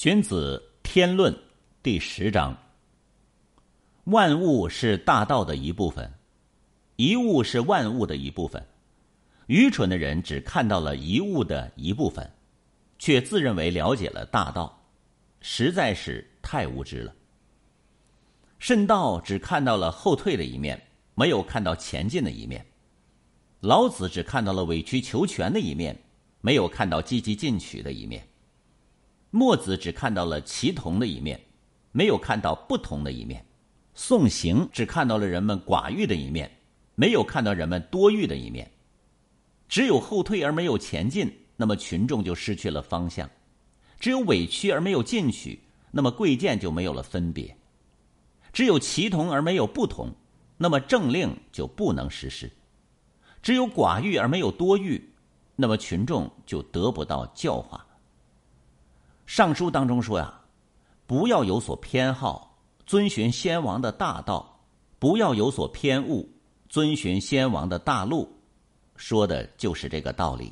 荀子《天论》第十章：万物是大道的一部分，一物是万物的一部分。愚蠢的人只看到了一物的一部分，却自认为了解了大道，实在是太无知了。慎道只看到了后退的一面，没有看到前进的一面。老子只看到了委曲求全的一面，没有看到积极进取的一面。墨子只看到了齐同的一面，没有看到不同的一面；宋行只看到了人们寡欲的一面，没有看到人们多欲的一面。只有后退而没有前进，那么群众就失去了方向；只有委屈而没有进取，那么贵贱就没有了分别；只有齐同而没有不同，那么政令就不能实施；只有寡欲而没有多欲，那么群众就得不到教化。尚书当中说呀，不要有所偏好，遵循先王的大道；不要有所偏误，遵循先王的大路。说的就是这个道理。